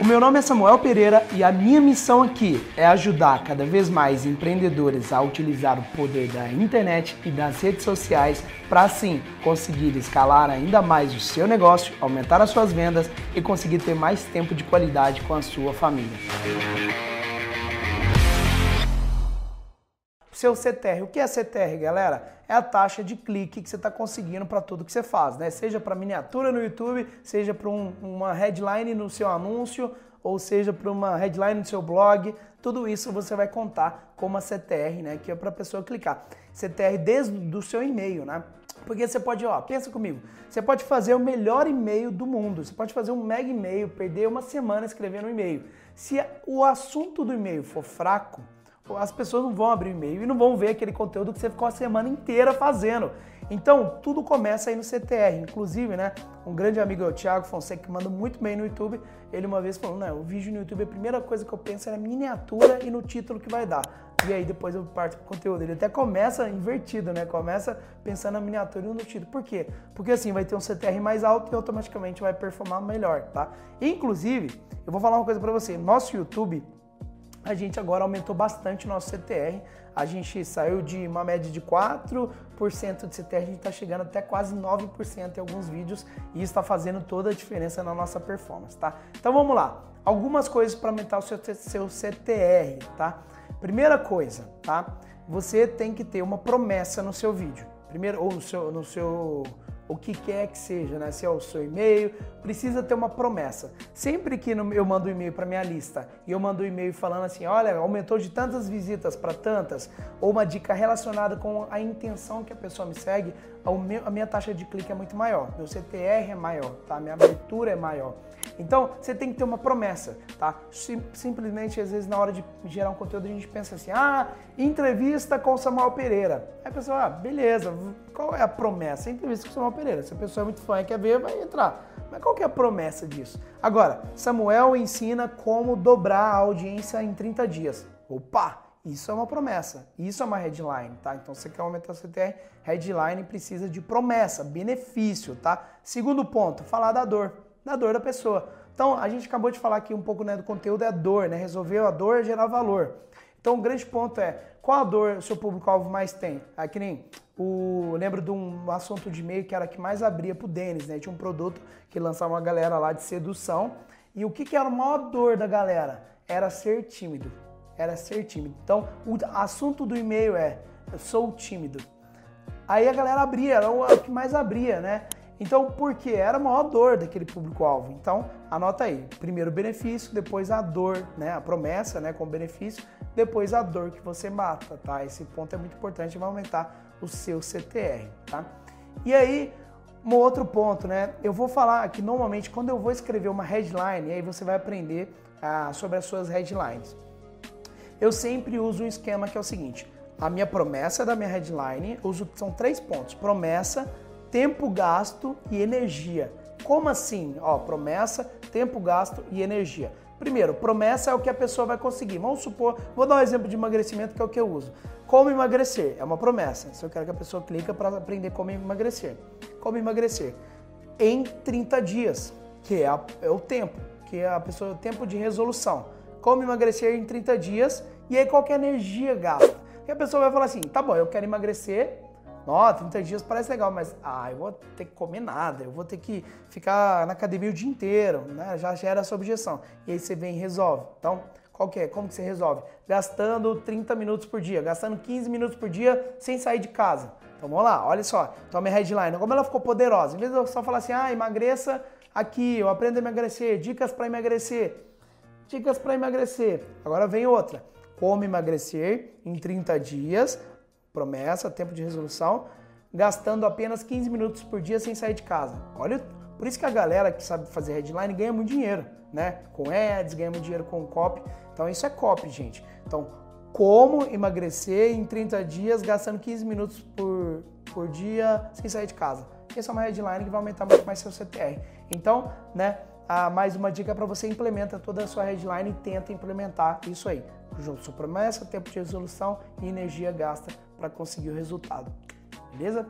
O meu nome é Samuel Pereira e a minha missão aqui é ajudar cada vez mais empreendedores a utilizar o poder da internet e das redes sociais para assim conseguir escalar ainda mais o seu negócio, aumentar as suas vendas e conseguir ter mais tempo de qualidade com a sua família. Seu CTR. O que é CTR, galera? É a taxa de clique que você está conseguindo para tudo que você faz, né? Seja para miniatura no YouTube, seja para um, uma headline no seu anúncio, ou seja para uma headline no seu blog, tudo isso você vai contar como a CTR, né? Que é para a pessoa clicar. CTR desde o seu e-mail, né? Porque você pode, ó, pensa comigo, você pode fazer o melhor e-mail do mundo, você pode fazer um mega e-mail, perder uma semana escrevendo um e-mail. Se o assunto do e-mail for fraco, as pessoas não vão abrir e-mail e não vão ver aquele conteúdo que você ficou a semana inteira fazendo. Então, tudo começa aí no CTR. Inclusive, né, um grande amigo, o Thiago Fonseca, que manda muito bem no YouTube, ele uma vez falou, não, o vídeo no YouTube, a primeira coisa que eu penso é na miniatura e no título que vai dar. E aí depois eu parto pro conteúdo. Ele até começa invertido, né? Começa pensando na miniatura e no título. Por quê? Porque assim, vai ter um CTR mais alto e automaticamente vai performar melhor, tá? Inclusive, eu vou falar uma coisa para você. Nosso YouTube, a gente agora aumentou bastante o nosso CTR. A gente saiu de uma média de 4% de CTR, a gente está chegando até quase 9% em alguns vídeos e está fazendo toda a diferença na nossa performance, tá? Então vamos lá. Algumas coisas para aumentar o seu, seu CTR, tá? Primeira coisa, tá? Você tem que ter uma promessa no seu vídeo. Primeiro, ou no seu, no seu o que quer que seja, né? Se é o seu e-mail, precisa ter uma promessa. Sempre que eu mando um e-mail para minha lista e eu mando um e-mail falando assim, olha, aumentou de tantas visitas para tantas, ou uma dica relacionada com a intenção que a pessoa me segue, a minha taxa de clique é muito maior, meu CTR é maior, tá? Minha abertura é maior. Então, você tem que ter uma promessa, tá? Sim, simplesmente, às vezes, na hora de gerar um conteúdo, a gente pensa assim, ah, entrevista com Samuel Pereira. Aí a pessoa, ah, beleza, qual é a promessa? Entrevista com Samuel Pereira. Se a pessoa é muito fã e quer ver, vai entrar. Mas qual que é a promessa disso? Agora, Samuel ensina como dobrar a audiência em 30 dias. Opa! Isso é uma promessa, isso é uma headline, tá? Então você quer aumentar o CTR, headline precisa de promessa, benefício, tá? Segundo ponto, falar da dor da dor da pessoa. Então, a gente acabou de falar aqui um pouco né, do conteúdo é a dor, né? Resolver a dor gerar valor. Então, o grande ponto é qual a dor o seu público-alvo mais tem? É que nem o. Lembro de um assunto de e-mail que era que mais abria pro Denis, né? Tinha um produto que lançava uma galera lá de sedução. E o que, que era a maior dor da galera? Era ser tímido. Era ser tímido. Então, o assunto do e-mail é: eu sou tímido. Aí a galera abria, era o que mais abria, né? Então, por quê? Era a maior dor daquele público-alvo. Então, anota aí. Primeiro o benefício, depois a dor, né? A promessa, né? Com benefício, depois a dor que você mata, tá? Esse ponto é muito importante, vai aumentar o seu CTR, tá? E aí, um outro ponto, né? Eu vou falar que normalmente quando eu vou escrever uma headline, aí você vai aprender ah, sobre as suas headlines. Eu sempre uso um esquema que é o seguinte: a minha promessa da minha headline, uso, são três pontos: promessa, tempo gasto e energia. Como assim? Ó, promessa, tempo gasto e energia. Primeiro, promessa é o que a pessoa vai conseguir. Vamos supor, vou dar um exemplo de emagrecimento que é o que eu uso. Como emagrecer? É uma promessa. Se eu quero que a pessoa clica para aprender como emagrecer. Como emagrecer? Em 30 dias, que é, a, é o tempo, que é a pessoa o tempo de resolução. Como emagrecer em 30 dias e aí qual é a energia gasta? E a pessoa vai falar assim: "Tá bom, eu quero emagrecer Ó, 30 dias parece legal, mas ah, eu vou ter que comer nada, eu vou ter que ficar na academia o dia inteiro, né? Já gera essa objeção. E aí você vem e resolve. Então, qual que é? Como que você resolve? Gastando 30 minutos por dia, gastando 15 minutos por dia sem sair de casa. Então vamos lá, olha só. Então a minha headline, como ela ficou poderosa. Em vez de eu só falar assim, ah, emagreça aqui, eu aprendo a emagrecer, dicas para emagrecer. Dicas para emagrecer. Agora vem outra. Como emagrecer em 30 dias promessa, tempo de resolução, gastando apenas 15 minutos por dia sem sair de casa. Olha, por isso que a galera que sabe fazer headline ganha muito dinheiro, né? Com ads, ganha muito dinheiro com copy. Então isso é copy, gente. Então, como emagrecer em 30 dias gastando 15 minutos por, por dia sem sair de casa. Essa é uma headline que vai aumentar muito mais seu CTR. Então, né, ah, mais uma dica para você implementa toda a sua headline e tenta implementar isso aí. Sua promessa, tempo de resolução e energia gasta para conseguir o resultado. Beleza?